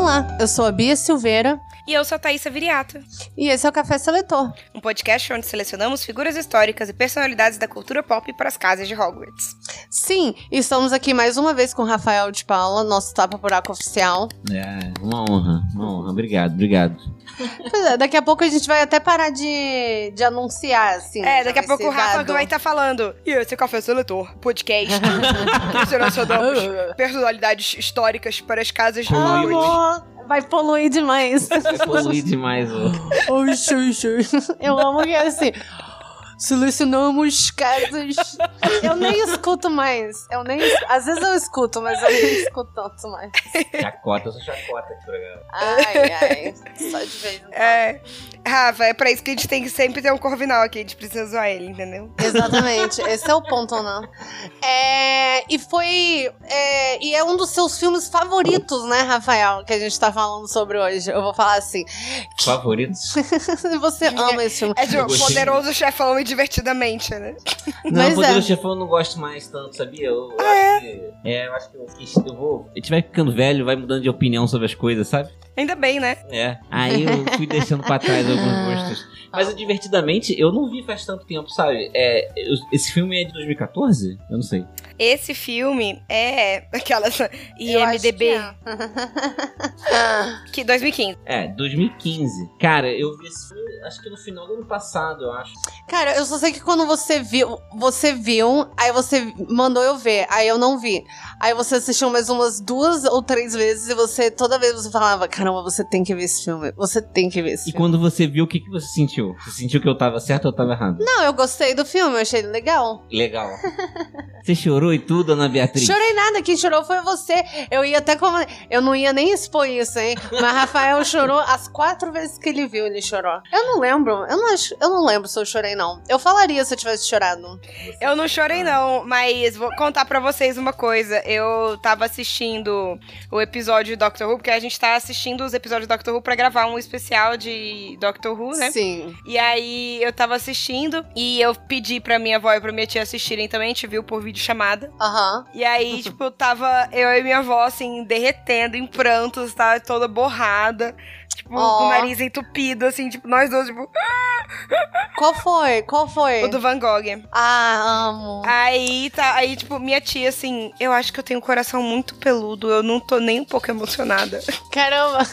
Olá, eu sou a Bia Silveira. E eu sou a Thaisa Viriato. E esse é o Café Seletor. Um podcast onde selecionamos figuras históricas e personalidades da cultura pop para as casas de Hogwarts. Sim, estamos aqui mais uma vez com o Rafael de Paula, nosso tapa buraco oficial. É, uma honra, uma honra. Obrigado, obrigado. Pois é, daqui a pouco a gente vai até parar de, de anunciar, assim. É, daqui a pouco o Rafa dado. vai estar falando. E esse é o Café Seletor, podcast. selecionamos personalidades históricas para as casas de Hogwarts. Amor, vai poluir demais. Poluir demais, ó. Oxi, oxi. Eu amo que é assim. Selecionamos casas. Eu nem escuto mais. Eu nem. Às vezes eu escuto, mas eu nem escuto tanto mais. Chacota, eu sou chacota aqui, programa. Ai, ai. Só de vez em quando. É, Rafa, é pra isso que a gente tem que sempre ter um corvinal aqui. A gente precisa zoar ele, entendeu? Exatamente, esse é o ponto, né? É, e foi. é, e é um dos seus filmes favoritos, né, Rafael? Que a gente tá falando sobre hoje. Eu vou falar assim. Favoritos? Você ama esse filme. É de gostei poderoso chefão e divertidamente, né? Não, Mas Poderoso é. Chefão eu não gosto mais tanto, sabia? Eu, eu acho que, é, eu acho que eu, fiz- eu vou. A gente vai ficando velho, vai mudando de opinião sobre as coisas, sabe? Ainda bem, né? É. Aí eu fui deixando pra trás alguns gostos. Mas o divertidamente, eu não vi faz tanto tempo, sabe? É, eu- esse filme é de 2014? Eu não sei. Esse filme é aquelas Eu acho IMDB que que, 2015. É, 2015. Cara, eu vi esse filme, acho que no final do ano passado, eu acho. Cara, eu só sei que quando você viu, você viu, aí você mandou eu ver, aí eu não vi. Aí você assistiu mais umas duas ou três vezes e você, toda vez você falava, caramba, você tem que ver esse filme, você tem que ver esse E filme. quando você viu, o que, que você sentiu? Você sentiu que eu tava certo ou eu tava errado? Não, eu gostei do filme, eu achei ele legal. Legal. Você chorou e tudo, Ana Beatriz? Chorei nada, quem chorou foi você. Eu ia até como. Eu não ia nem expor isso, hein? Mas Rafael chorou as quatro vezes que ele viu, ele chorou. Eu não lembro, eu não, acho, eu não lembro se eu chorei, não. Eu falaria se eu tivesse chorado. Eu não chorei, não, mas vou contar pra vocês uma coisa. Eu tava assistindo o episódio de Doctor Who, porque a gente tá assistindo os episódios de Doctor Who pra gravar um especial de Doctor Who, né? Sim. E aí eu tava assistindo e eu pedi pra minha avó e pra minha tia assistirem também, a gente viu por vídeo chamada. Aham. E aí, tipo, tava eu e minha avó, assim, derretendo em prantos, tá? Toda borrada. Tipo, Ó. com o nariz entupido, assim, tipo, nós dois, tipo, Qual foi? Qual foi? o do Van Gogh. Ah, amo. Aí, tá, aí, tipo, minha tia, assim, eu acho que eu tenho um coração muito peludo, eu não tô nem um pouco emocionada. Caramba.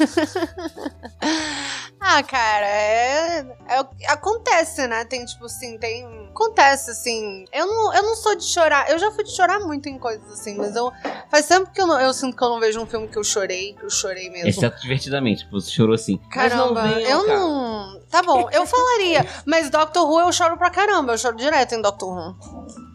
ah, cara, é, é Acontece, né? Tem, tipo assim, tem. Acontece, assim. Eu não, eu não sou de chorar. Eu já fui de chorar muito em coisas assim, mas eu. Faz tempo que eu, não, eu sinto que eu não vejo um filme que eu chorei, que eu chorei mesmo. Exceto divertidamente, tipo, você chorou assim. Caramba, Mas não venham, eu cara. não. Tá bom, eu falaria. Mas Doctor Who eu choro pra caramba. Eu choro direto em Doctor Who.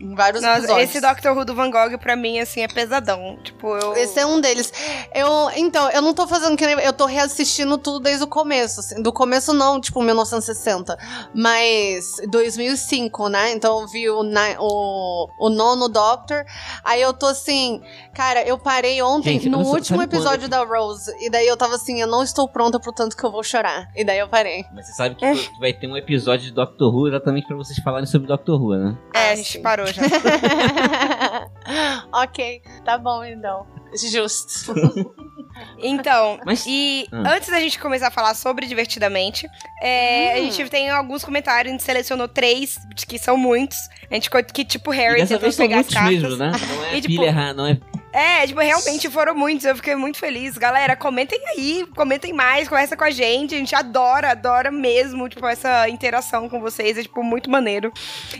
Em vários Nossa, episódios. esse Doctor Who do Van Gogh, pra mim, assim, é pesadão. Tipo, eu. Esse é um deles. Eu, então, eu não tô fazendo que nem. Eu tô reassistindo tudo desde o começo. assim. Do começo, não, tipo, 1960. Mas 2005, né? Então eu vi o, o, o nono Doctor. Aí eu tô assim. Cara, eu parei ontem Gente, no último episódio da Rose. E daí eu tava assim, eu não estou pronta pro tanto que eu vou chorar. E daí eu parei. Mas você sabe que vai ter um episódio de Doctor Who exatamente pra vocês falarem sobre Doctor Who, né? É, Ah, a gente sim. parou já. ok, tá bom então. Justo. Então, Mas- e Hum. antes da gente começar a falar sobre Divertidamente, é, a Hum. gente tem alguns comentários, a gente selecionou três, que são muitos. A gente co- que tipo Harry são pegar as muitos cartas. mesmo, né? Não é E, tipo, pilha não é É, tipo, realmente foram muitos. Eu fiquei muito feliz. Galera, comentem aí, comentem mais, conversa com a gente. A gente adora, adora mesmo, tipo, essa interação com vocês. É, tipo, muito maneiro.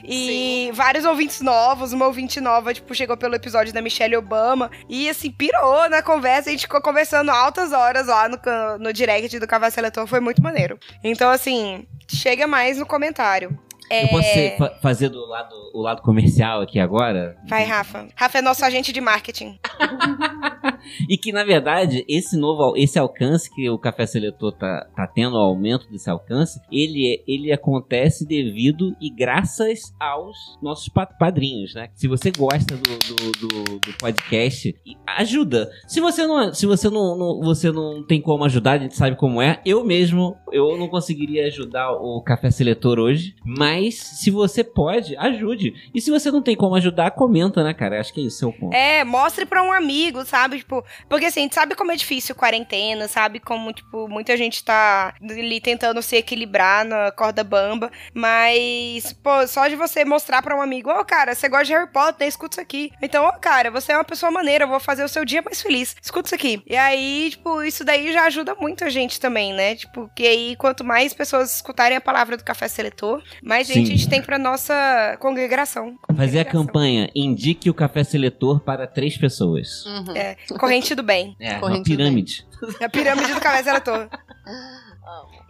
E Sim. vários ouvintes novos. Uma ouvinte nova, tipo, chegou pelo episódio da Michelle Obama. E, assim, pirou na conversa. A gente ficou conversando altas horas lá no, no direct do Cavalo Seletor. Foi muito maneiro. Então, assim, chega mais no comentário. É... Eu posso ser, fa fazer do lado, o lado comercial aqui agora? Vai, Rafa. Rafa é nosso agente de marketing. e que, na verdade, esse novo esse alcance que o Café Seletor tá, tá tendo, o aumento desse alcance, ele, ele acontece devido e graças aos nossos padrinhos, né? Se você gosta do, do, do, do podcast, ajuda. Se você não, se você não, não, você não tem como ajudar, a gente sabe como é. Eu mesmo, eu não conseguiria ajudar o Café Seletor hoje, mas mas se você pode, ajude. E se você não tem como ajudar, comenta, né, cara? Acho que é isso seu ponto. É, mostre pra um amigo, sabe? Tipo, porque assim, sabe como é difícil quarentena, sabe como, tipo, muita gente tá ali tentando se equilibrar na corda bamba. Mas, pô, só de você mostrar pra um amigo, ô, oh, cara, você gosta de Harry Potter, escuta isso aqui. Então, ô, oh, cara, você é uma pessoa maneira, eu vou fazer o seu dia mais feliz. Escuta isso aqui. E aí, tipo, isso daí já ajuda muito a gente também, né? Tipo, que aí, quanto mais pessoas escutarem a palavra do café seletor, mais gente a gente tem para nossa congregação. Fazer a campanha Indique o Café Seletor para três pessoas. Uhum. É, corrente do bem. É, corrente uma pirâmide. A pirâmide do Café Seletor.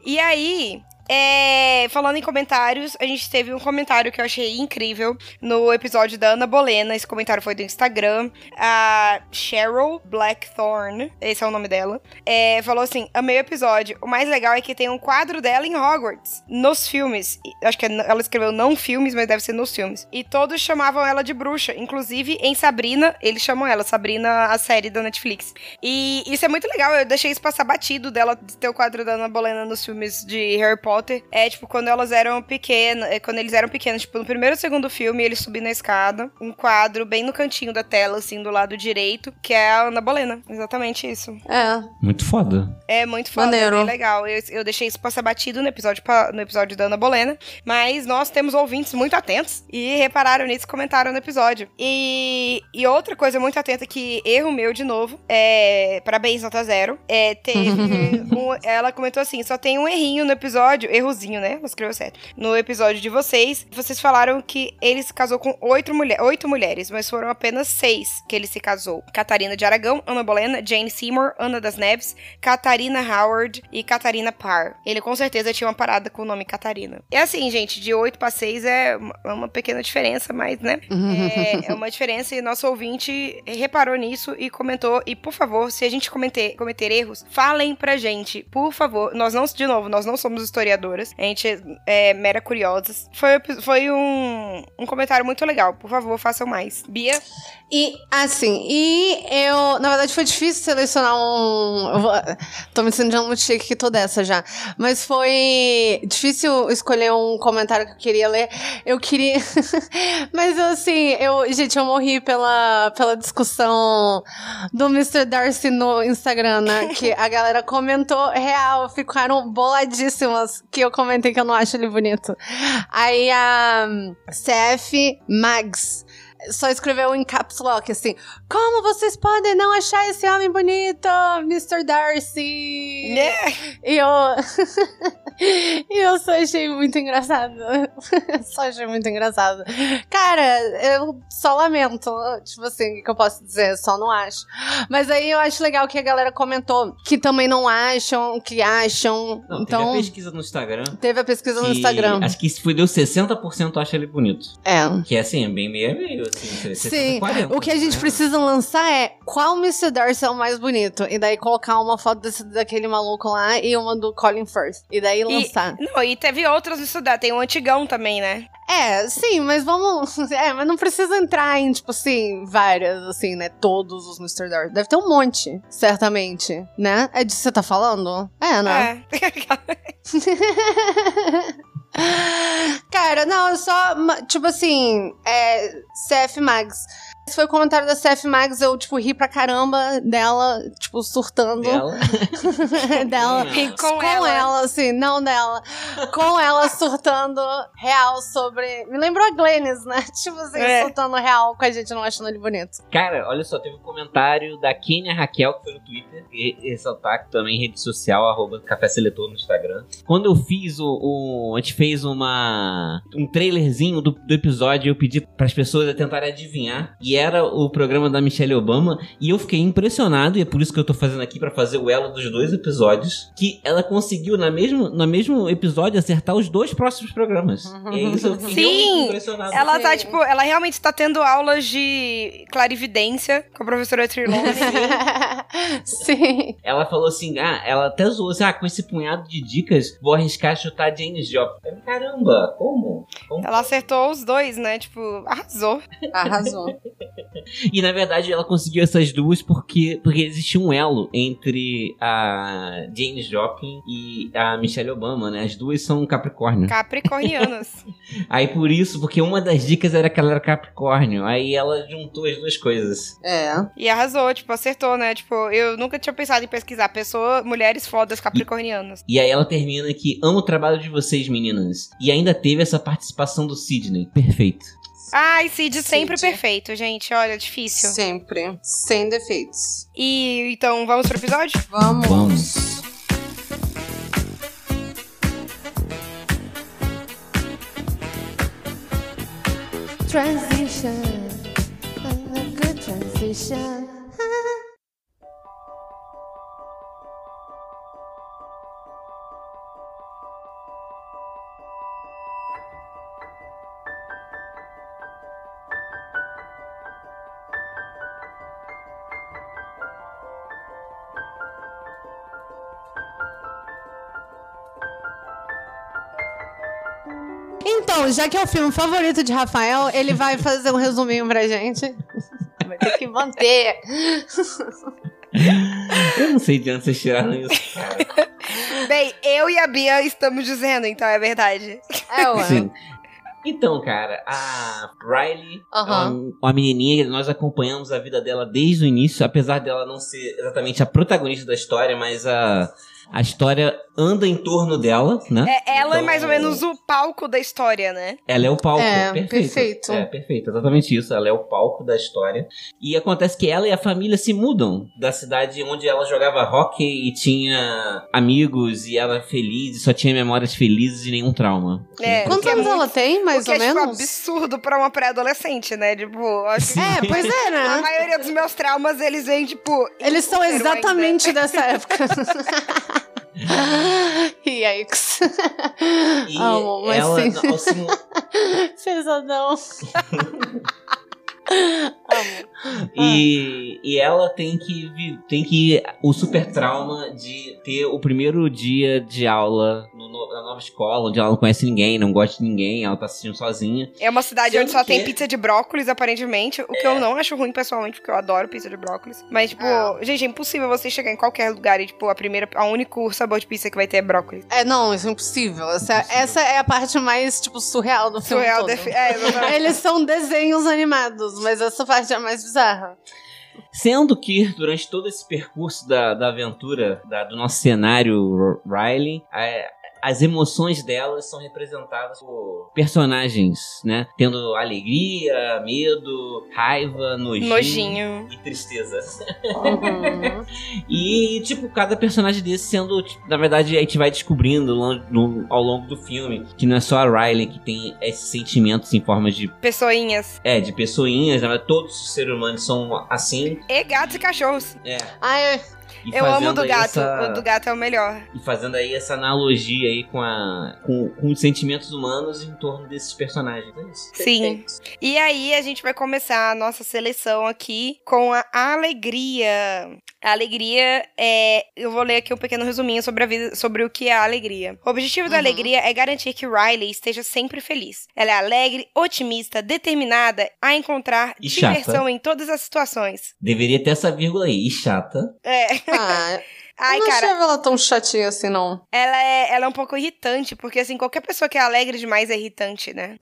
E aí, é, falando em comentários, a gente teve um comentário que eu achei incrível no episódio da Ana Bolena. Esse comentário foi do Instagram. A Cheryl Blackthorn, esse é o nome dela, é, falou assim: Amei o episódio. O mais legal é que tem um quadro dela em Hogwarts, nos filmes. Acho que ela escreveu não filmes, mas deve ser nos filmes. E todos chamavam ela de bruxa. Inclusive, em Sabrina, eles chamam ela, Sabrina, a série da Netflix. E isso é muito legal. Eu deixei isso passar batido dela de ter o quadro da Ana Bolena nos filmes de Harry Potter Potter é, tipo, quando elas eram pequenas, é, quando eles eram pequenos, tipo, no primeiro ou segundo filme, eles subindo na escada, um quadro bem no cantinho da tela, assim, do lado direito, que é a Ana Bolena. Exatamente isso. É. Muito foda. É, muito foda. Maneiro. É bem legal. Eu, eu deixei isso passar batido no episódio, no episódio da Ana Bolena, mas nós temos ouvintes muito atentos e repararam nisso e comentaram no episódio. E, e outra coisa muito atenta que erro meu de novo, é, parabéns, nota zero, é, teve um, ela comentou assim, só tem um errinho no episódio, errozinho, né? Não escreveu certo. No episódio de vocês, vocês falaram que ele se casou com oito, mulher, oito mulheres, mas foram apenas seis que ele se casou. Catarina de Aragão, Ana Bolena, Jane Seymour, Ana das Neves, Catarina Howard e Catarina Parr. Ele com certeza tinha uma parada com o nome Catarina. É assim, gente, de oito para seis é uma pequena diferença, mas, né? É, é, uma diferença e nosso ouvinte reparou nisso e comentou. E, por favor, se a gente cometer, cometer erros, falem pra gente, por favor. Nós não, de novo, nós não somos historiadores historiadoras. A gente é mera curiosas. Foi, foi um, um comentário muito legal. Por favor, façam mais. Bia? E, assim, e eu... Na verdade, foi difícil selecionar um... Vou, tô me sentindo muito chique que tô dessa já. Mas foi difícil escolher um comentário que eu queria ler. Eu queria... Mas, assim, eu... Gente, eu morri pela, pela discussão do Mr. Darcy no Instagram, né? Que a galera comentou real, ficaram boladíssimas que eu comentei que eu não acho ele bonito. Aí a CF Mags só escreveu em caps lock, assim, como vocês podem não achar esse homem bonito, Mr. Darcy? Yeah. E eu... e eu só achei muito engraçado. só achei muito engraçado. Cara, eu só lamento, tipo assim, o que eu posso dizer? Só não acho. Mas aí eu acho legal que a galera comentou que também não acham, que acham. Não, então, teve a pesquisa no Instagram. Teve a pesquisa no Instagram. Acho que foi deu 60% acha ele bonito. É. Que é assim, bem meio meio. Sim, Sim. 40, o que a gente né? precisa lançar é qual Mr. Darcy é o mais bonito. E daí colocar uma foto desse, daquele maluco lá e uma do Colin Firth. E daí lançar. E, não, e teve outras no estudar. Tem o um antigão também, né? É, sim, mas vamos. É, mas não precisa entrar em, tipo assim, várias, assim, né? Todos os Mr. Darcy. Deve ter um monte, certamente, né? É disso que você tá falando? É, né? É. Cara, não, eu só. Tipo assim, é, CF Mags. Esse foi o comentário da Seth Mags, eu, tipo, ri pra caramba dela, tipo, surtando. Dela. dela. E com ela. assim, não dela. Com ela surtando real sobre. Me lembrou a Glennis, né? Tipo assim, É. surtando real com a gente não achando ele bonito. Cara, olha só, teve um comentário da Kenia Raquel, que foi no Twitter, e ressaltar que também rede social, arroba Café Seletor no Instagram. Quando eu fiz o, o- A gente fez uma. um trailerzinho do, do episódio, eu pedi para as pessoas tentarem adivinhar. E era o programa da Michelle Obama. E eu fiquei impressionado, e é por isso que eu tô fazendo aqui, para fazer o elo dos dois episódios. Que ela conseguiu, na mesmo, no mesmo episódio, acertar os dois próximos programas. E é isso, eu fiquei Sim, impressionado. Ela tá, tipo, ela realmente tá tendo aulas de clarividência com a professora Trilone. Sim. Ela falou assim, ah, ela até zoou assim, ah, com esse punhado de dicas, vou arriscar chutar James Joplin. Caramba, como? Como? ela acertou os dois, né? Tipo, arrasou. Arrasou. E na verdade ela conseguiu essas duas porque, porque existia um elo entre a James Joplin e a Michelle Obama, né? As duas são Capricórnio. Capricornianas. Aí por isso, porque uma das dicas era que ela era Capricórnio, aí ela juntou as duas coisas. É. e arrasou, tipo, acertou, né? Tipo, eu nunca tinha pensado em pesquisar pessoa, mulheres fodas capricornianas. E aí ela termina que amo o trabalho de vocês, meninas. E ainda teve essa participação do Sidney. Perfeito. Ai, Cid, sempre Cid. perfeito, gente. Olha, difícil. Sempre. Sem defeitos. E então, vamos pro episódio? Vamos. Vamos. Transition. A good transition. Já que é o filme favorito de Rafael, ele vai fazer um resuminho pra gente. Vai ter que manter. Eu não sei de onde vocês tiraram isso, cara. Bem, eu e a Bia estamos dizendo, então é verdade. É, ué. Sim. Então, cara, a Riley é uma, uma menininha que nós acompanhamos a vida dela desde o início, apesar dela não ser exatamente a protagonista da história, mas a, a história anda em torno dela, né? É, ela é Então, mais ou menos o palco da história, né? Ela é o palco, É, perfeito. perfeito. É, perfeito, exatamente isso. Ela é o palco da história. E acontece que ela e a família se mudam da cidade onde ela jogava hockey e tinha amigos e ela feliz e só tinha memórias felizes e nenhum trauma. É. Quantos é anos muito- ela tem, mais o que ou é, tipo, menos? absurdo pra uma pré-adolescente, né? Tipo, acho que É, pois é, a né? maioria dos meus traumas, eles vêm, tipo... Eles são útero exatamente dessa época. Yikes. E Amo, mas ela, sim. ao simu- Pesadão. E, e ela tem que tem que o super trauma de ter o primeiro dia de aula no no- na nova escola, onde ela não conhece ninguém, não gosta de ninguém, ela tá assistindo sozinha. É uma cidade Sendo onde só tem que- pizza de brócolis, aparentemente. O que eu não acho ruim, pessoalmente, porque eu adoro pizza de brócolis. Mas, tipo, gente, é impossível você chegar em qualquer lugar e, tipo, a primeira, a único sabor de pizza que vai ter é brócolis. É, não, isso é impossível. Essa, essa é a parte mais, tipo, surreal do filme Surreal todo. defi- É, exatamente. Eles são desenhos animados, mas essa parte é mais bizarra. Sendo que, durante todo esse percurso da, da aventura da- do nosso cenário Riley, a- as emoções delas são representadas por personagens, né? Tendo alegria, medo, raiva, nojinho, Nojinho. e tristeza. Uhum. E, tipo, cada personagem desse sendo, tipo, na verdade, a gente vai descobrindo no- ao longo do filme que não é só a Riley que tem esses sentimentos em forma de, Pessoinhas. é, de pessoinhas, né? Todos os seres humanos são assim, E gatos e cachorros. é. Ai, E Eu amo do gato. essa- O do gato é o melhor. E fazendo aí essa analogia aí com, a, com, com os sentimentos humanos em torno desses personagens. É isso. Sim. E aí a gente vai começar a nossa seleção aqui com a alegria. A alegria é. Eu vou ler aqui um pequeno resuminho sobre a vida, sobre o que é a alegria. O objetivo da Uhum. alegria é garantir que Riley esteja sempre feliz. Ela é alegre, otimista, determinada a encontrar E chata. diversão em todas as situações. Deveria ter essa vírgula aí. E chata. É. ah, Ai, eu não cara, achava ela tão chatinha assim, não. ela é, ela é um pouco irritante, porque assim, qualquer pessoa que é alegre demais é irritante, né?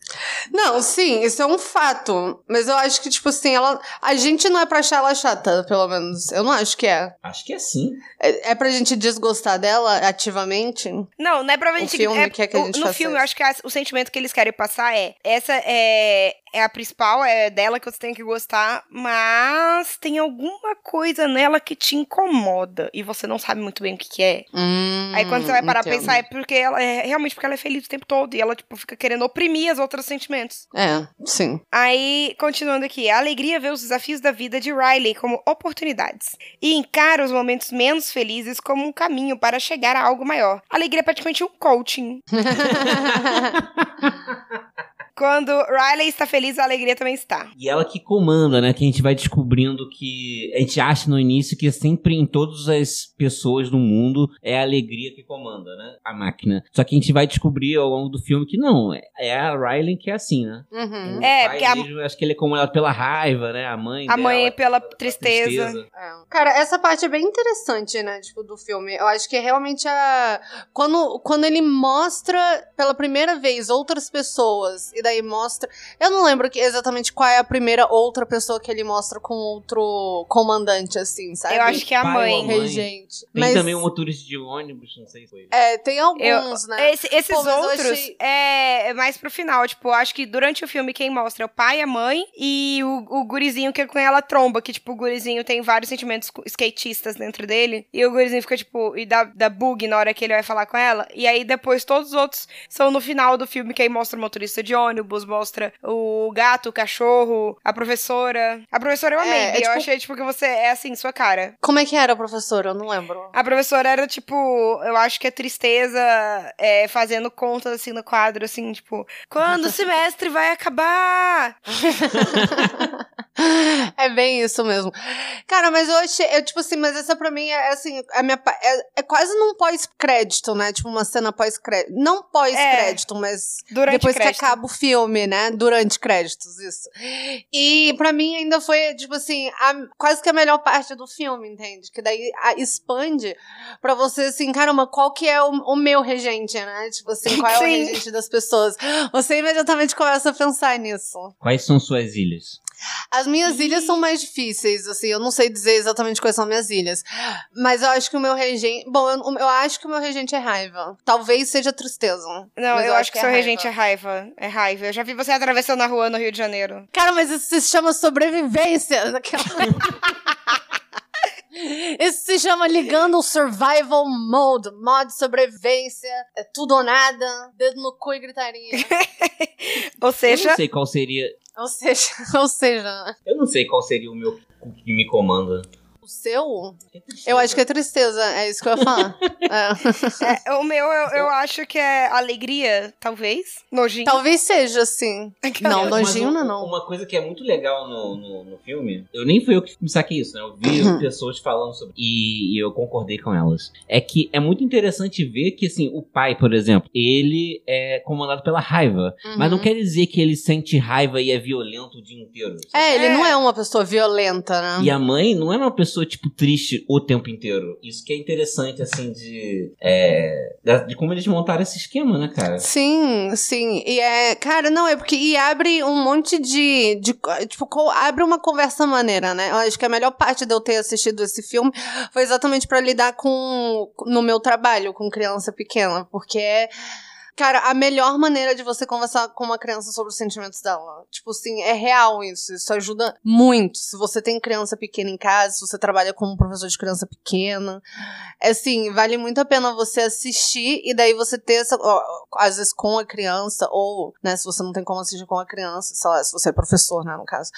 Não, sim, isso é um fato. Mas eu acho que, tipo assim, ela. A gente não é pra achar ela chata, pelo menos. Eu não acho que é. Acho que é sim. É, é pra gente desgostar dela ativamente? Não, não é pra gente. filme é, quer que a o- gente No faça filme, isso. eu acho que a- o sentimento que eles querem passar é: essa é, é a principal, é dela que você tem que gostar, mas tem alguma coisa nela que te incomoda e você não sabe muito bem o que, que é. Hum, Aí quando você vai parar pra entendo. pensar, é porque ela é realmente porque ela é feliz o tempo todo e ela, tipo, fica querendo oprimir as outros sentimentos. É, sim. Aí, continuando aqui, a alegria vê os desafios da vida de Riley como oportunidades e encara os momentos menos felizes como um caminho para chegar a algo maior. A alegria é praticamente um coaching. Quando Riley está feliz, a alegria também está. E ela que comanda, né? Que a gente vai descobrindo que. A gente acha no início que sempre em todas as pessoas do mundo é a alegria que comanda, né? A máquina. Só que a gente vai descobrir ao longo do filme que não. é- É a Riley que é assim, né? Uhum. O É, porque a- mesmo, acho que ele é comandado pela raiva, né? A mãe A dela, mãe é pela pela tristeza. É. Cara, essa parte é bem interessante, né, tipo, do filme. Eu acho que é realmente a... Quando, quando ele mostra pela primeira vez outras pessoas, e daí mostra... Eu não lembro que, exatamente qual é a primeira outra pessoa que ele mostra com outro comandante, assim, sabe? Eu acho que é a mãe. mãe. Regente. Tem Mas, também um motorista de ônibus, não sei se foi. É, tem alguns, Eu- né? Esse- esses Pô, outros achei- é, mais pro final. Tipo, acho que durante o filme quem mostra é o pai, a mãe e o, o gurizinho que com ela tromba. Que, tipo, o gurizinho tem vários sentimentos skatistas dentro dele. E o gurizinho fica, tipo, e dá, dá bug na hora que ele vai falar com ela. E aí depois todos os outros são no final do filme. Que aí mostra o motorista de ônibus, mostra o gato, o cachorro, a professora. A professora eu amei. É, é eu tipo- achei, tipo, que você é assim, sua cara. Como é que era, professor? Eu não lembro. A professora era, tipo, eu acho que é tristeza é, fazendo contas, assim, no quadro, assim, tipo, quando o semestre vai acabar? é bem isso mesmo. Cara, mas eu achei, eu, tipo assim, mas essa pra mim é assim, a minha, é, é quase num pós-crédito, né? Tipo uma cena pós-crédito. Não pós-crédito, mas Durante depois crédito. que acaba o filme, né? Durante créditos, isso. E pra mim ainda foi, tipo assim, a- quase que a melhor parte do filme, entende? Que daí a- expande pra você, assim, caramba, qual que é o, o meu regente, né? Tipo assim, qual é o Sim. regente das pessoas? Você imediatamente começa a pensar nisso. Quais são suas ilhas? As minhas ilhas são mais difíceis, assim, eu não sei dizer exatamente quais são minhas ilhas. Mas eu acho que o meu regente. Bom, eu, eu acho que o meu regente é raiva. Talvez seja tristeza. Não, mas eu, acho que, seu é regente é raiva. É raiva. Eu já vi você atravessando a rua no Rio de Janeiro. Cara, mas isso se chama sobrevivência. Daquela... Isso se chama ligando o survival mode, modo sobrevivência, é tudo ou nada, dedo no cu e gritaria. Ou Eu seja, não sei qual seria. ou seja, ou seja, Eu não sei qual seria o meu que me comanda. Seu, eu acho que é tristeza, é isso que eu ia falar. É. é, o meu eu, eu acho que é alegria, talvez. Nojinho. Talvez seja, assim. Não, Mas nojinho não, é não. Uma coisa que é muito legal no, no, no filme, eu nem fui eu que me saquei isso, né? Eu vi Uhum. pessoas falando sobre e, e eu concordei com elas. É que é muito interessante ver que, assim, o pai, por exemplo, ele é comandado pela raiva. Mas não Uhum. quer dizer que ele sente raiva e é violento o dia inteiro. sabe? É, ele É. não é uma pessoa violenta, né? E a mãe não é uma pessoa, tipo, triste o tempo inteiro. Isso que é interessante, assim, de. É, de como eles montaram esse esquema, né, cara? Sim, sim. E é, cara, não, é porque e abre um monte de, de tipo, abre uma conversa maneira, né? Eu acho que a melhor parte de eu ter assistido esse filme foi exatamente pra lidar com no meu trabalho com criança pequena, porque é Cara, a melhor maneira de você conversar com uma criança sobre os sentimentos dela. Tipo assim, é real isso. Isso ajuda muito. Se você tem criança pequena em casa, se você trabalha como professor de criança pequena. É assim, vale muito a pena você assistir e daí você ter essa. ó, às vezes com a criança, ou, né, se você não tem como assistir com a criança, sei lá, se você é professor, né, no caso.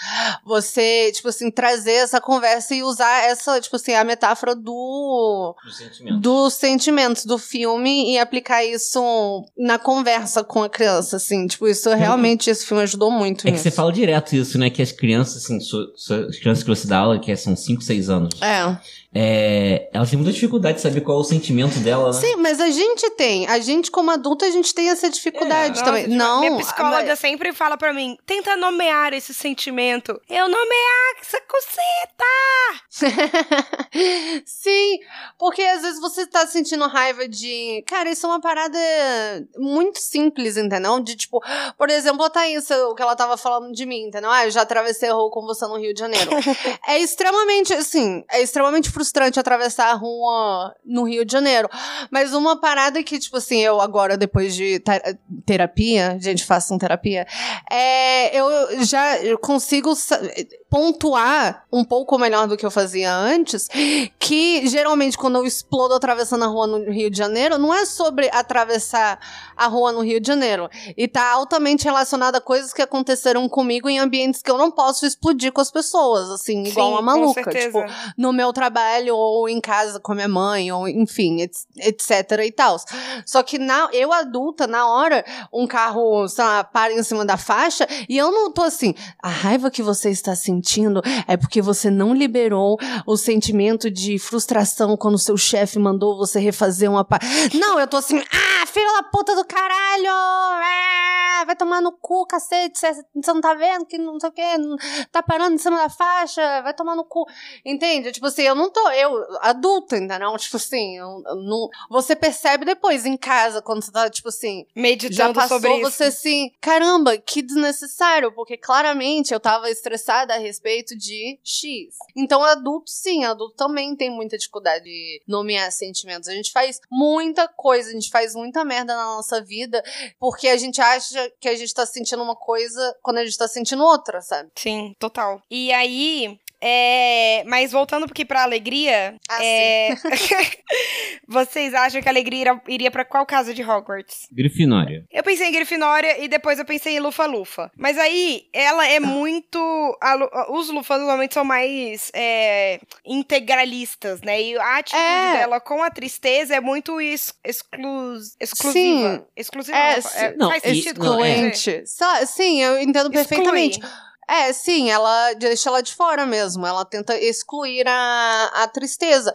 Você, tipo assim, trazer essa conversa e usar essa, tipo assim, a metáfora do Dos sentimentos. dos sentimentos do filme e aplicar isso na conversa com a criança, assim. Tipo, isso realmente, esse filme ajudou muito É que nisso. você fala direto isso, né? Que as crianças, assim, so- so- as crianças que você dá aula, que são 5, 6 anos, É. é, elas têm muita dificuldade de saber qual é o sentimento dela, né? Sim, mas a gente tem. A gente, como adulto, a gente tem essa dificuldade Nossa, também. tipo, Não. Minha psicóloga mas- sempre fala pra mim: tenta nomear esse sentimento. Eu nomear essa coceta! Sim, porque às vezes você tá sentindo raiva de. Cara, isso é uma parada muito simples, entendeu? De tipo, por exemplo, a Thaís, o que ela tava falando de mim, entendeu? Ah, eu já atravessei a rua com você no Rio de Janeiro. é extremamente, assim, é extremamente frustrante atravessar a rua no Rio de Janeiro. Mas uma parada que, tipo assim, eu agora, depois de terapia, gente, façam terapia, é, eu já consigo pontuar um pouco melhor do que eu fazia antes, que geralmente quando eu explodo atravessando a rua no Rio de Janeiro, não é sobre atravessar a rua no Rio de Janeiro. E tá altamente relacionado a coisas que aconteceram comigo em ambientes que eu não posso explodir com as pessoas, assim, igual Sim, uma com maluca. Tipo, no meu trabalho, ou em casa com a minha mãe, ou enfim, et- etc e tal. Só que na, eu adulta, na hora, um carro, sei lá, para em cima da faixa, e eu não tô assim, a raiva que você está sentindo é porque você não liberou o sentimento de frustração quando seu chefe mandou você refazer uma pa... Não, eu tô assim, ah, filho da puta do caralho! Ah, vai tomar no cu, cacete, você não tá vendo que não sei o que, tá parando em cima da faixa, vai tomar no cu. Entende? Tipo assim, eu não tô, eu, adulta, entendeu? Tipo assim, eu, eu não, você percebe depois em casa, quando você tá, tipo assim, Meditando passou sobre isso. você assim, caramba, que desnecessário, porque claramente eu tava estressada a respeito de X. Então, adulto, sim, adulto também tem muita dificuldade de nomear sentimentos. A gente faz muita coisa, a gente faz muita merda na nossa vida, porque a gente acha que a gente tá sentindo uma coisa quando a gente tá sentindo outra, sabe? Sim, total. E aí, é... mas voltando aqui pra alegria, Ah, é... vocês acham que a alegria iria pra qual casa de Hogwarts? Grifinória. Eu pensei em Grifinória e depois eu pensei em Lufa-Lufa. Mas aí, ela é muito. a Os Lufas normalmente são mais é, integralistas, né? E a atitude É. dela com a tristeza é muito ex exclus- exclusiva. Sim. Exclusiva. É, não, sim. Não, faz e- sentido não, é. Sa- Sim, eu entendo perfeitamente. É, sim, ela deixa ela de fora mesmo. Ela tenta excluir a, a tristeza.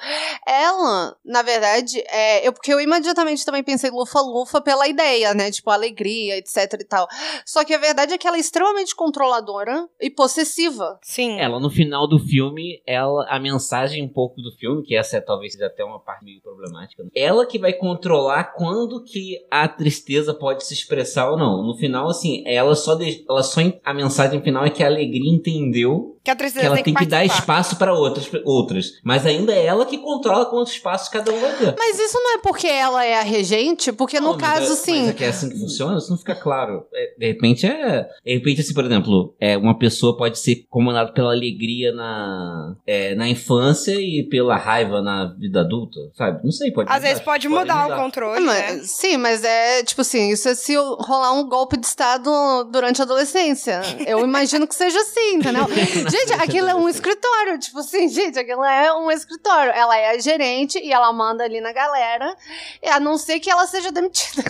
Ela, na verdade, é. Eu, porque eu imediatamente também pensei lufa-lufa pela ideia, né? Tipo, alegria, etc e tal. Só que a verdade é que ela é extremamente controladora e possessiva. Sim. Ela, no final do filme, ela, a mensagem um pouco do filme, que essa é talvez seja até uma parte meio problemática, né? ela que vai controlar quando que a tristeza pode se expressar ou não. No final, assim, ela só, de- ela só a mensagem final é que a alegria entendeu Que a tristeza que ela tem que, dar espaço para outras, outras. Mas ainda é ela que controla quantos espaços cada um vai ter. Mas isso não é porque ela é a regente, porque no Não, mas caso, é, sim. Mas é que é assim que funciona, isso não fica claro. É, de repente é. De repente, assim, por exemplo, é, uma pessoa pode ser comandada pela alegria na, é, na infância e pela raiva na vida adulta, sabe? Não sei, pode Às mudar, vezes pode mudar, o É, controle, mas- né? Sim, mas é tipo assim, isso é se rolar um golpe de Estado durante a adolescência. Eu imagino que seja assim, entendeu? gente, aquilo é um escritório, tipo assim, gente, aquilo é um escritório. Ela é a gerente e ela manda ali na galera, a não ser que ela seja demitida.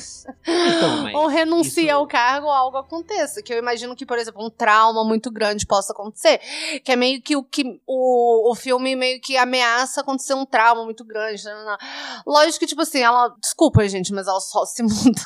Então, ou renuncie isso- ao cargo ou algo aconteça. Que eu imagino que, por exemplo, um trauma muito grande possa acontecer. Que é meio que o que o, o filme meio que ameaça acontecer um trauma muito grande. né, né, né. Lógico que, tipo assim, ela. Desculpa, gente, mas ela só se muda.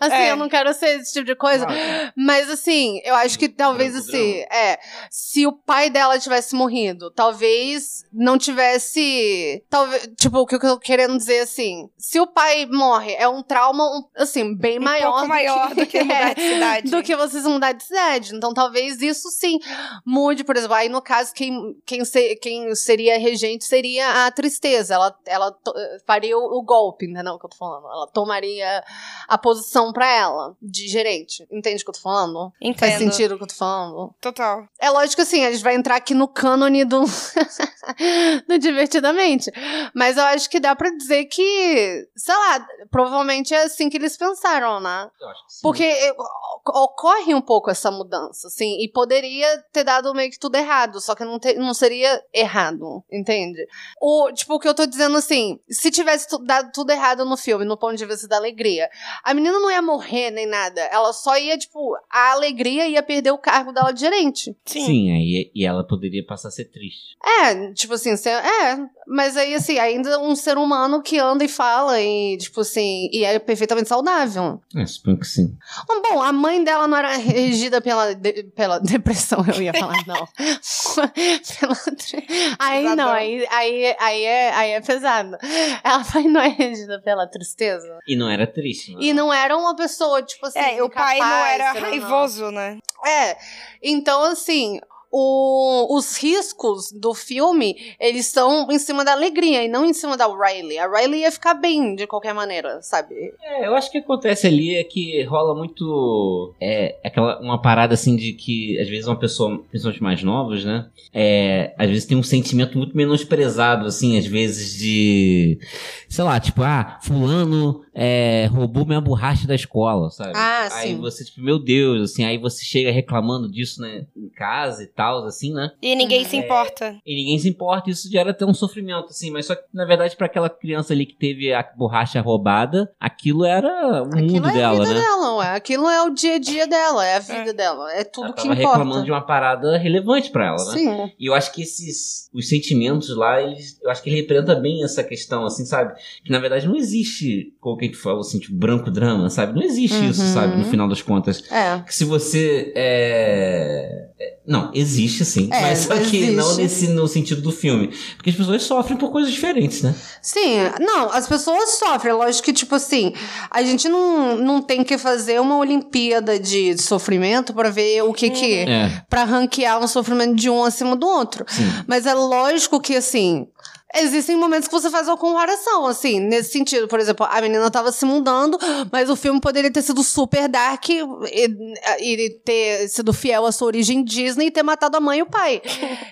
assim, É. eu não quero ser esse tipo de coisa. Claro. Mas assim, eu acho que talvez assim, é, se o pai dela tivesse morrido, talvez não tivesse, talvez, tipo, o que eu tô querendo dizer assim, se o pai morre, é um trauma um, assim, bem Um maior pouco do maior que, do que mudar de é, cidade. do que vocês mudar de cidade. Então, talvez isso sim mude, por exemplo, aí no caso quem quem, se- quem seria regente seria a tristeza. Ela ela faria o, o golpe, entendeu o que eu tô falando? Ela tomaria a posição pra ela de gerente. Entende o que eu tô falando? Entendo. Faz sentido o que eu tô falando? Total. É lógico assim, a gente vai entrar aqui no cânone do. no Divertidamente. Mas eu acho que dá pra dizer que, sei lá, provavelmente é assim que eles pensaram, né? Eu acho que sim. Porque ocorre um pouco essa mudança, assim, e poderia ter dado meio que tudo errado, só que não, te- não seria errado, entende? O, tipo, o que eu tô dizendo assim, se tivesse dado tudo errado no filme, no ponto de vista da alegria, a menina não ia morrer nem nada, ela só ia, tipo, a alegria ia perder o cargo dela de gerente. Sim. Sim, aí, e ela poderia passar a ser triste. É, tipo assim, cê- é, mas aí assim, ainda um ser humano que anda e fala e, tipo assim, e é perfeitamente saudável. É, suponho que sim. Bom, a mãe dela não era regida pela, de- pela depressão, eu ia falar, não. Pela aí não, aí, aí, aí, é, aí é pesado. Ela não é regida pela tristeza. E não era triste, E não era uma pessoa, tipo assim. É, o pai não era lá, não. raivoso, né? É, então assim. O- os riscos do filme, eles são em cima da alegria e não em cima da Riley. A Riley ia ficar bem de qualquer maneira, sabe? É, eu acho que o que acontece ali é que rola muito. É aquela uma parada assim de que às vezes uma pessoa, pessoas mais novas, né? É, às vezes tem um sentimento muito menosprezado, assim, às vezes de. Sei lá, tipo, ah, fulano é, roubou minha borracha da escola, sabe? Ah, aí sim. você, tipo, meu Deus, assim, aí você chega reclamando disso, né, em casa e tal, assim, né? E ninguém Uhum. se importa. E ninguém se importa, isso gera até um sofrimento, assim. Mas só que, na verdade, pra aquela criança ali que teve a borracha roubada, aquilo era o Aquilo mundo é dela, a vida né? dela, ué. Aquilo é o dia a dia dela, é a vida É. dela, é tudo Ela que tava importa. reclamando de uma parada relevante pra ela, né? Sim. E eu acho que esses, os sentimentos lá, eles, eu acho que ele representa bem essa questão, assim, sabe? Que na verdade não existe, como que a gente fala, assim, tipo, branco drama, sabe? Não existe isso, Uhum. sabe? No final das contas. É. Que se você é... é- Não, existe sim. É, mas só que existe. não nesse, no sentido do filme. Porque as pessoas sofrem por coisas diferentes, né? Sim, não, as pessoas sofrem. Lógico que, tipo assim, a gente não, não tem que fazer uma Olimpíada de sofrimento pra ver o que que. É. Pra ranquear um sofrimento de um acima do outro. Sim. Mas é lógico que, assim. Existem momentos que você faz uma comparação, assim, nesse sentido. Por exemplo, a menina tava se mudando, mas o filme poderia ter sido super dark e, e ter sido fiel à sua origem Disney e ter matado a mãe e o pai.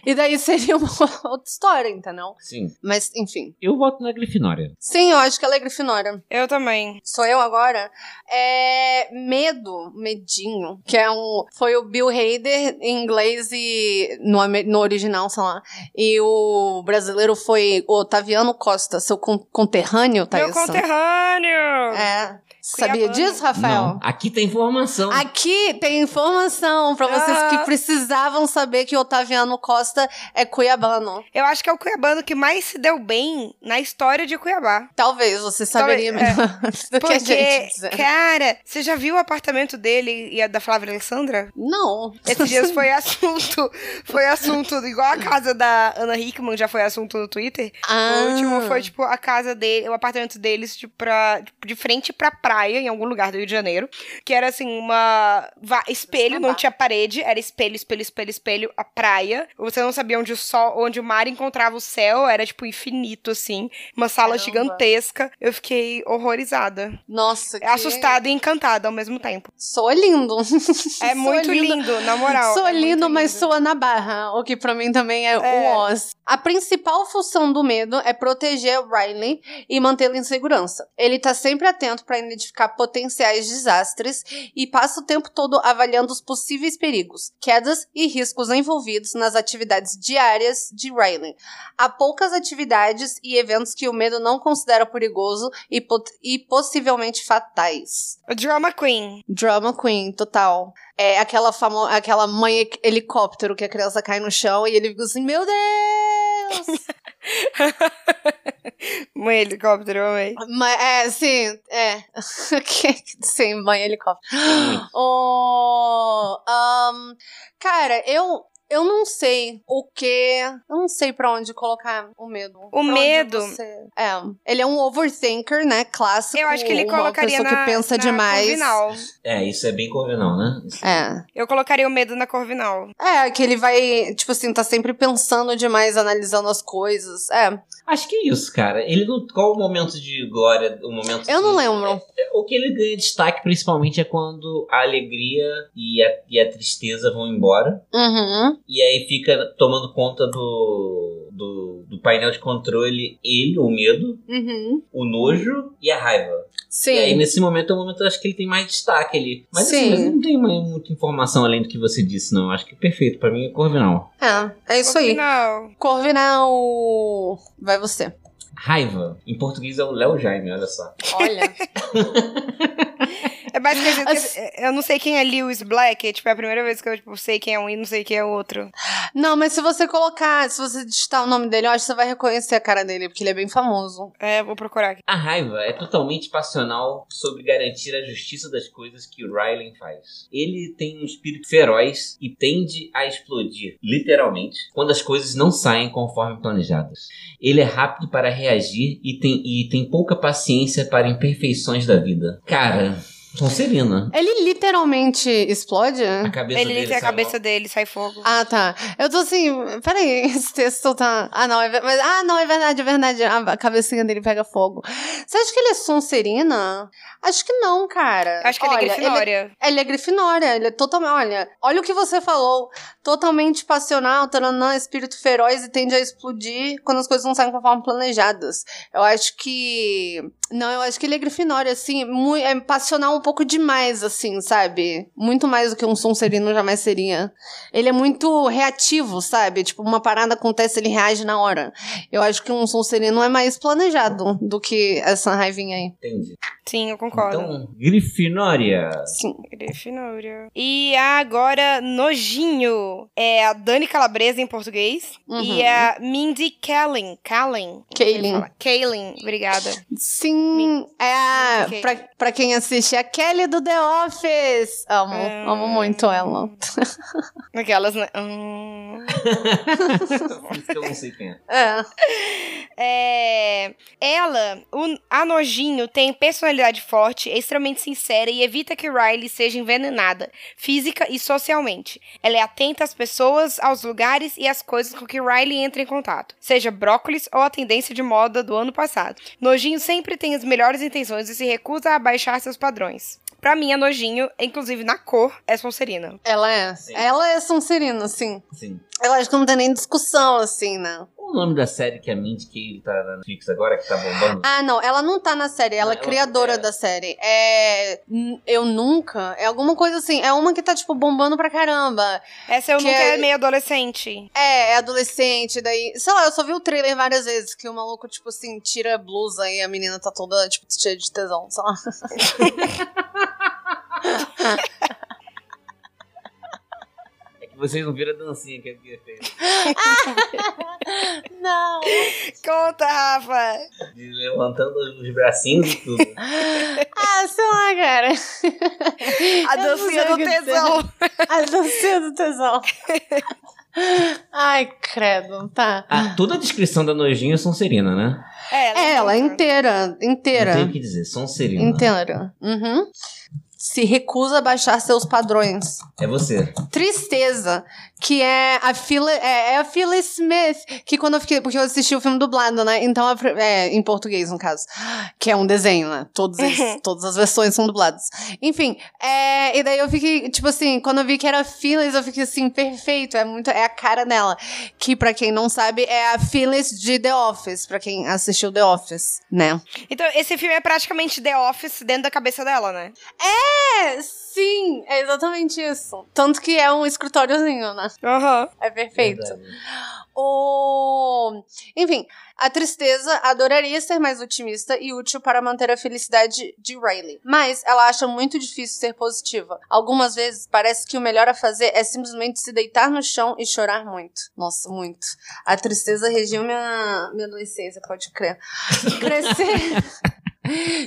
e daí seria uma outra história, entendeu? Sim. Mas, enfim. Eu voto na Grifinória. Sim, eu acho que ela é Grifinória. Eu também. Sou eu agora? É. Medo, Medinho, que é um. Foi o Bill Hader em inglês e. No, no original, sei lá. E o brasileiro foi o Otaviano Costa, seu con- conterrâneo, tá Meu conterrâneo! É. Sabia disso, Rafael? Não, aqui tem informação. Aqui tem informação pra vocês Ah. que precisavam saber que o Otaviano Costa é cuiabano. Eu acho que é o cuiabano que mais se deu bem na história de Cuiabá. Talvez você saberia Talvez, melhor do que a gente Porque, dizer. cara, você já viu o apartamento dele e a da Flávia Alessandra? Não. Esses dias foi assunto. Foi assunto, igual a casa da Ana Hickman já foi assunto no Twitter. Ah. O último foi, tipo, a casa dele, o apartamento deles, tipo, pra, de frente pra praia, em algum lugar do Rio de Janeiro. Que era assim, uma. va- espelho, não tinha parede, era espelho, espelho, espelho, espelho, a praia. Você não sabia onde o sol, onde o mar encontrava o céu, era, tipo, infinito, assim. Uma sala Caramba. gigantesca. Eu fiquei horrorizada. Nossa, que... Assustada e encantada ao mesmo tempo. Soa lindo. É Soa muito lindo, na moral. Soa é lindo, mas lindo. soa na barra, o que pra mim também é, É. o Oz. A principal função do medo é proteger o Riley e mantê-lo em segurança. Ele tá sempre atento pra identificar potenciais desastres e passa o tempo todo avaliando os possíveis perigos, quedas e riscos envolvidos nas atividades diárias de Riley. Há poucas atividades e eventos que o medo não considera perigoso e, e possivelmente fatais. Drama Queen. Drama Queen, total. É aquela famo aquela mãe he- helicóptero que a criança cai no chão e ele fica assim, meu Deus! Mãe helicóptero, eu amei. Mas, é, sim, é. Sim, mãe helicóptero. Oh, um, cara, eu. Eu não sei o que. Eu não sei pra onde colocar o medo. Pra onde medo? você- É. Ele é um overthinker, né? Clássico. Eu acho que ele uma colocaria pessoa na, que pensa na demais. Corvinal. É, isso é bem corvinal, né? Isso- É. Eu colocaria o medo na Corvinal. É, que ele vai, tipo assim, tá sempre pensando demais, analisando as coisas. É. Acho que é isso, cara. Ele não. Qual o momento de glória? O momento Eu não de- lembro. O que ele ganha destaque principalmente é quando a alegria e a, e a tristeza vão embora. Uhum. E aí fica tomando conta do. do painel de controle ele, o medo, Uhum. o nojo e a raiva. Sim. E aí, nesse momento, é o momento que eu acho que ele tem mais destaque ali. Mas assim, Sim. mas não tem muita informação além do que você disse, não. Eu Acho que é perfeito. Pra mim é Corvinal. É, é isso aí. Não. Corvinal. Vai você. Raiva. Em português é o Léo Jaime, olha só. Olha. É que As- eu não sei quem é Lewis Black, é, tipo, é a primeira vez que eu tipo, sei quem é um e não sei quem é o outro. Não, mas se você colocar, se você digitar o nome dele, eu acho que você vai reconhecer a cara dele, porque ele é bem famoso. É, vou procurar aqui. A raiva é totalmente passional sobre garantir a justiça das coisas que o Rylan faz. Ele tem um espírito feroz e tende a explodir, literalmente, quando as coisas não saem conforme planejadas. Ele é rápido para reagir e tem, e tem pouca paciência para imperfeições da vida. Cara, Sonserina. Ele literalmente explode? A cabeça Ele dele a sai cabeça dele, sai fogo. Ah, tá. Eu tô assim, peraí, esse texto tá. Ah, não, é ver- mas, Ah, não, é verdade, é verdade. A, a cabecinha dele pega fogo. Você acha que ele é Sonserina? Acho que não, cara. Acho que ele é Olha, Grifinória. Ele é Grifinória, ele é totalmente. Olha, olha o que você falou. Totalmente passional, taranã, espírito feroz e tende a explodir quando as coisas não saem conforme planejadas. Eu acho que. Não, eu acho que ele é Grifinória, assim. É passional um pouco demais, assim, sabe? Muito mais do que um Sonserino jamais seria. Ele é muito reativo, sabe? Tipo, uma parada acontece, ele reage na hora. Eu acho que um Sonserino é mais planejado do que essa raivinha aí. Entendi. Sim, eu concordo. Então, Grifinória. Sim. Grifinória. E agora, Nojinho. É a Dani Calabresa em português. Uhum. E a Mindy Kaling. Kaling. Kaylin. Kaylin, obrigada. Sim, é a, pra, pra quem assiste, é a Kelly do The Office. Amo, Ah. amo muito ela. Aquelas, né? Hum. Eu não sei quem é. É. É, ela, o, a Nojinho, tem personalidade forte, é extremamente sincera e evita que Riley seja envenenada, física e socialmente. Ela é atenta às pessoas, aos lugares e às coisas com que Riley entra em contato, seja brócolis ou a tendência de moda do ano passado. Nojinho sempre tem as melhores intenções e se recusa a abaixar seus padrões. Pra mim, a Nojinho, inclusive na cor, é Sonserina. Ela é. Sim. Ela é Sonserina, sim. Sim. Eu acho que não tem nem discussão, assim, né? Qual o nome da série que a Mindy que tá na Netflix agora, que tá bombando? Ah, não, ela não tá na série, ela é Não, criadora é. da série. É. Eu nunca. É alguma coisa assim. É uma que tá, tipo, bombando pra caramba. Essa eu Que nunca é- é meio adolescente. É, é adolescente, daí. Sei lá, eu só vi o trailer várias vezes, que o maluco, tipo assim, tira a blusa e a menina tá toda, tipo, cheia de tesão, sei lá. Vocês não viram a dancinha que a Bia fez. Não. Conta, Rafa! De levantando os bracinhos e tudo. Ah, sei lá, cara. A dancinha do tesão. A dancinha do tesão. Ai, credo, tá. Ah, toda a descrição da nojinha é Sonserina, né? É, É, ela é inteira, Não tem inteira, o que dizer, Sonserina. inteira. Uhum. Se recusa a baixar seus padrões. É você. Tristeza, que é a Phyllis, é, é a Phyllis Smith, que quando eu fiquei, porque eu assisti o filme dublado, né, então, a é, em português, no caso, que é um desenho, né, todos eles- todas as versões são dubladas. Enfim, é, e daí eu fiquei, tipo assim, quando eu vi que era a Phyllis, eu fiquei assim, perfeito, é muito, é a cara dela, que pra quem não sabe, é a Phyllis de The Office, pra quem assistiu The Office, né. Então, esse filme é praticamente The Office dentro da cabeça dela, né? É, sim, é exatamente isso. Tanto que é um escritóriozinho, né. Aham. É perfeito. Verdade. O... Enfim, a tristeza adoraria ser mais otimista e útil para manter a felicidade de Riley. Mas ela acha muito difícil ser positiva. Algumas vezes parece que o melhor a fazer é simplesmente se deitar no chão e chorar muito. Nossa, muito. A tristeza regiu minha, minha adolescência, pode crer. Crescer.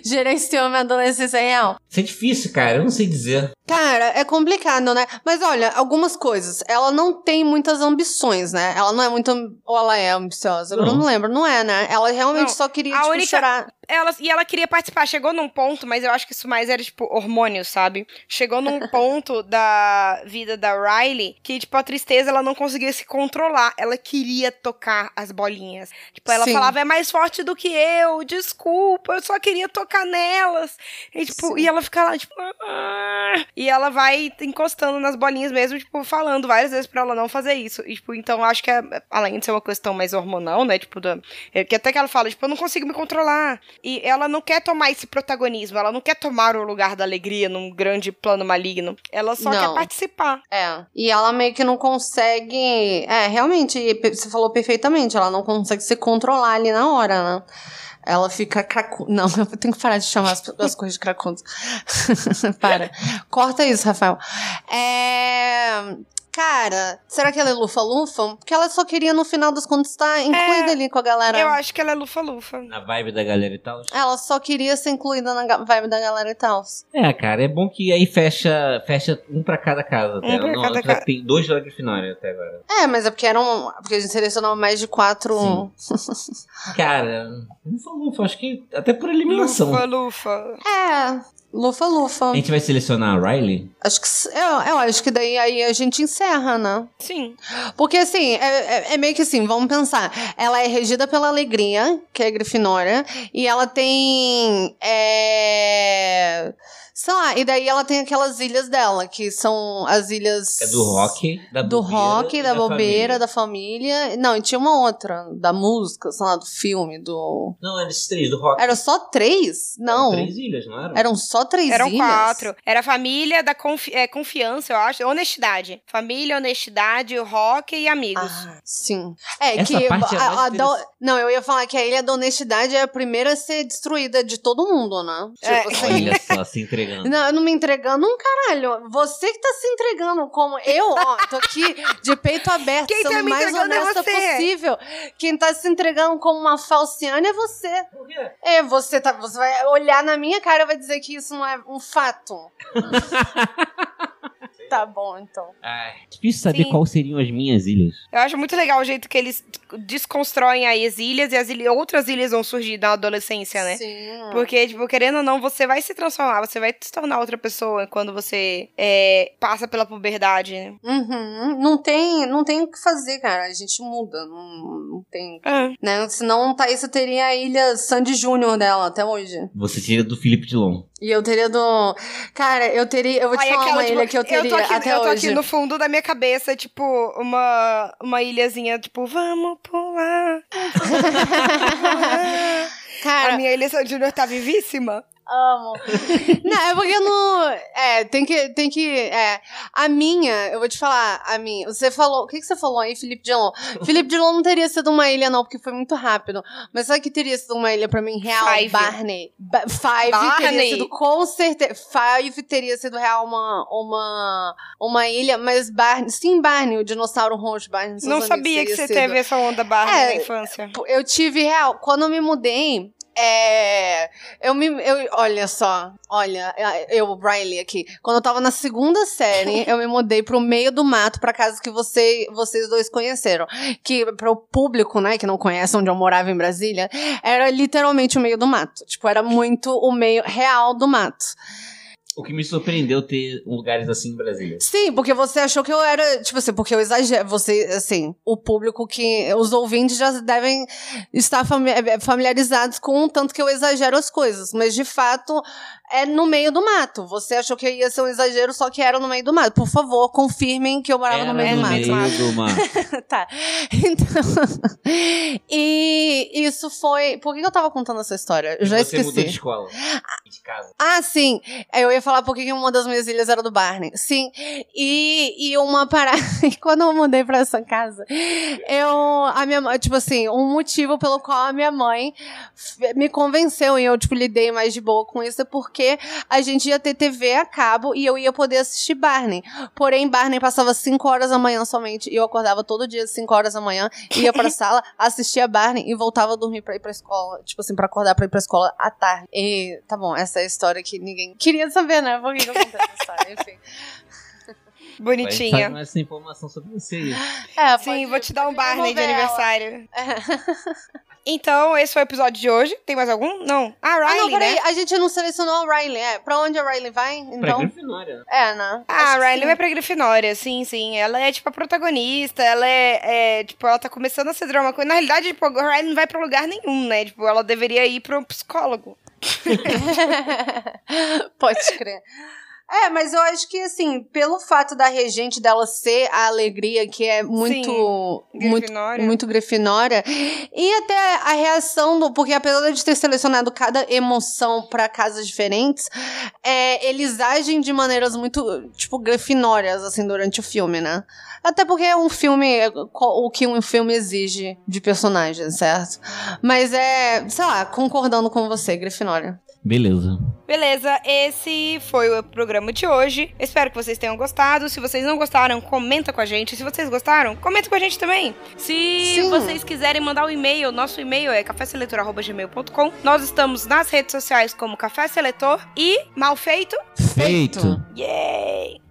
Gerenciou minha adolescência real. Isso é difícil, cara. Eu não sei dizer. Cara, é complicado, né? Mas olha, algumas coisas. Ela não tem muitas ambições, né? Ela não é muito. Ou ela é ambiciosa? Eu Não. não lembro. Não é, né? Ela realmente Não, só queria, a tipo, única- chorar. Ela, e ela queria participar. Chegou num ponto, mas eu acho que isso mais era, tipo, hormônio, sabe? Chegou num ponto da vida da Riley que, tipo, a tristeza ela não conseguia se controlar. Ela queria tocar as bolinhas. Tipo, ela Sim. falava, é mais forte do que eu, desculpa, eu só queria tocar nelas. E, tipo, Sim. e ela ficava lá, tipo. "Ah". E ela vai encostando nas bolinhas mesmo, tipo, falando várias vezes pra ela não fazer isso. E, tipo, então acho que é, além de ser uma questão mais hormonal, né? Tipo, da, é, que até que ela fala, tipo, eu não consigo me controlar. E ela não quer tomar esse protagonismo, ela não quer tomar o lugar da alegria num grande plano maligno. Ela só Não. quer participar. É. E ela meio que não consegue. É, realmente, você falou perfeitamente, ela não consegue se controlar ali na hora, né? Ela fica cracu... Não, eu tenho que parar de chamar as, as coisas de cracundas. Para. Corta isso, Rafael. É. Cara, será que ela é lufa-lufa? Porque ela só queria, no final das contas, estar incluída É, ali com a galera. Eu acho que ela é lufa-lufa. Na vibe da galera e tal. Ela só queria ser incluída na vibe da galera e tal. É, cara, é bom que aí fecha, fecha um pra cada casa. Um pra Não, cada casa. Tem dois da Grifinória até agora. É, mas é porque eram. Porque a gente selecionou mais de quatro. Cara, falou, acho que até por eliminação. Lufa-lufa. É. Lufa-lufa. A gente vai selecionar a Riley? Acho que eu, eu acho que daí aí a gente encerra, né? Sim. Porque assim, é, é- é meio que assim, vamos pensar. Ela é regida pela alegria, que é a Grifinória, e ela tem. É, sei lá, e daí ela tem aquelas ilhas dela, que são as ilhas. É do rock, da Do bobeira rock, e da, bobeira, família. da família. Não, e tinha uma outra, da música, sei lá, do filme, do. Não, eram esses três, do rock. Era só três? Não. Eram três ilhas, não eram? Eram só três Eram ilhas? quatro. Era a família da confi é, confiança, eu acho. Honestidade. Família, honestidade, rock e amigos. Ah, sim. É Essa que parte é a- mais a da- interessante. não, eu ia falar que a Ilha da Honestidade é a primeira a ser destruída de todo mundo, né? É. Tipo assim. Olha só, se entregando. Não, eu não me entregando um caralho. Você que tá se entregando como eu, ó, tô aqui de peito aberto, Quem tá sendo me mais é honesta você. possível. Quem tá se entregando como uma falciane é você. Por quê? É, você tá, você vai olhar na minha cara e vai dizer que isso não é um fato. tá bom, então. Ai, difícil saber Sim. quais seriam as minhas ilhas. Eu acho muito legal o jeito que eles desconstroem aí as ilhas e as ilha- outras ilhas vão surgir na adolescência, né? Sim. Porque, tipo, querendo ou não, você vai se transformar, você vai se tornar outra pessoa quando você é, passa pela puberdade, né? Uhum. Não tem, não tem o que fazer, cara. A gente muda, não, não tem. Ah, Né? Senão, Thaís teria a ilha Sandy Júnior dela até hoje. Você tira do Felipe Dilon. E eu teria do. Cara, eu teria. Eu vou te Aí falar aquela, uma tipo, ilha que eu teria tô aqui, até eu tô hoje. aqui no fundo da minha cabeça, tipo, uma, uma ilhazinha, tipo, vamos pular. Cara, A minha ilha São Júnior tá vivíssima. Amo. não, é porque eu não. É, tem que. Tem que é, a minha, eu vou te falar, a minha. Você falou. O que, que você falou aí, Felipe Dilon? Felipe Dilon não teria sido uma ilha, não, porque foi muito rápido. Mas sabe que teria sido uma ilha pra mim real? Five. Barney. Ba Five Barney. teria sido com certeza. Five teria sido real uma, uma, uma ilha, mas Barney. Sim, Barney, o dinossauro roxo, Barney. Não amigos, sabia que você sido. teve essa onda barra É, na infância. Eu tive real. Quando eu me mudei, é. Eu me. Eu, olha só. Olha, eu, Riley, aqui. Quando eu tava na segunda série, eu me mudei pro meio do mato, pra casa que você, vocês dois conheceram. Que pro público, né, que não conhece onde eu morava em Brasília, era literalmente o meio do mato. Tipo, era muito o meio real do mato. O que me surpreendeu ter lugares assim em Brasília. Sim, porque você achou que eu era, tipo assim, porque eu exagero, você, assim, o público que, os ouvintes já devem estar fami- familiarizados com o tanto que eu exagero as coisas, mas de fato é no meio do mato. Você achou que ia ser um exagero, só que era no meio do mato. Por favor, confirmem que eu morava no Era meio do no mato. meio do mato. tá. Então, e isso foi, por que eu tava contando essa história? Eu já você esqueci. mudou de escola. E de casa. Ah, sim. Eu ia falar porque uma das minhas ilhas era do Barney. Sim. E, e uma parada. Quando eu mudei pra essa casa, eu. A minha mãe, tipo assim, um motivo pelo qual a minha mãe me convenceu e eu, tipo, lidei mais de boa com isso é porque a gente ia ter TV a cabo e eu ia poder assistir Barney. Porém, Barney passava 5 horas da manhã somente e eu acordava todo dia às 5 horas da manhã, ia pra sala, assistia Barney e voltava a dormir pra ir pra escola. Tipo assim, pra acordar pra ir pra escola à tarde. E tá bom, essa é a história que ninguém queria saber, né? Por que que eu contei essa história? Enfim. Vai Bonitinha. saber mais informação sobre você aí. É, Sim, pode- vou te dar um Barney de aniversário. Então, esse foi o episódio de hoje. Tem mais algum? Não. Ah, Ah, Riley, não, peraí, né? a gente não selecionou a Riley, é. Pra onde a Riley vai? Pra Então. Grifinória. É, né? Ah, Acho a Riley sim. vai pra Grifinória, sim, sim. Ela é, tipo, a protagonista, ela é, é, tipo, ela tá começando a ser drama. Na realidade, tipo, a Riley não vai pra lugar nenhum, né? Tipo, ela deveria ir pro psicólogo. Pode crer. É, mas eu acho que, assim, pelo fato da regente dela ser a alegria, que é muito. Sim, muito, Grifinória. muito grifinória. E até a reação do. Porque apesar de ter selecionado cada emoção pra casas diferentes, é, eles agem de maneiras muito, tipo, grifinórias, assim, durante o filme, né? Até porque é um filme. é O que um filme exige de personagens, certo? Mas é. Sei lá, concordando com você, Grifinória. Beleza. Beleza, esse foi o programa de hoje. Espero que vocês tenham gostado. Se vocês não gostaram, comenta com a gente. Se vocês gostaram, comenta com a gente também. Se Sim. vocês quiserem mandar um e-mail, nosso e-mail é caféseletor.gmail.com. Nós estamos nas redes sociais como Café Seletor e Mal Feito. Feito. Yay!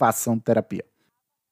Façam terapia.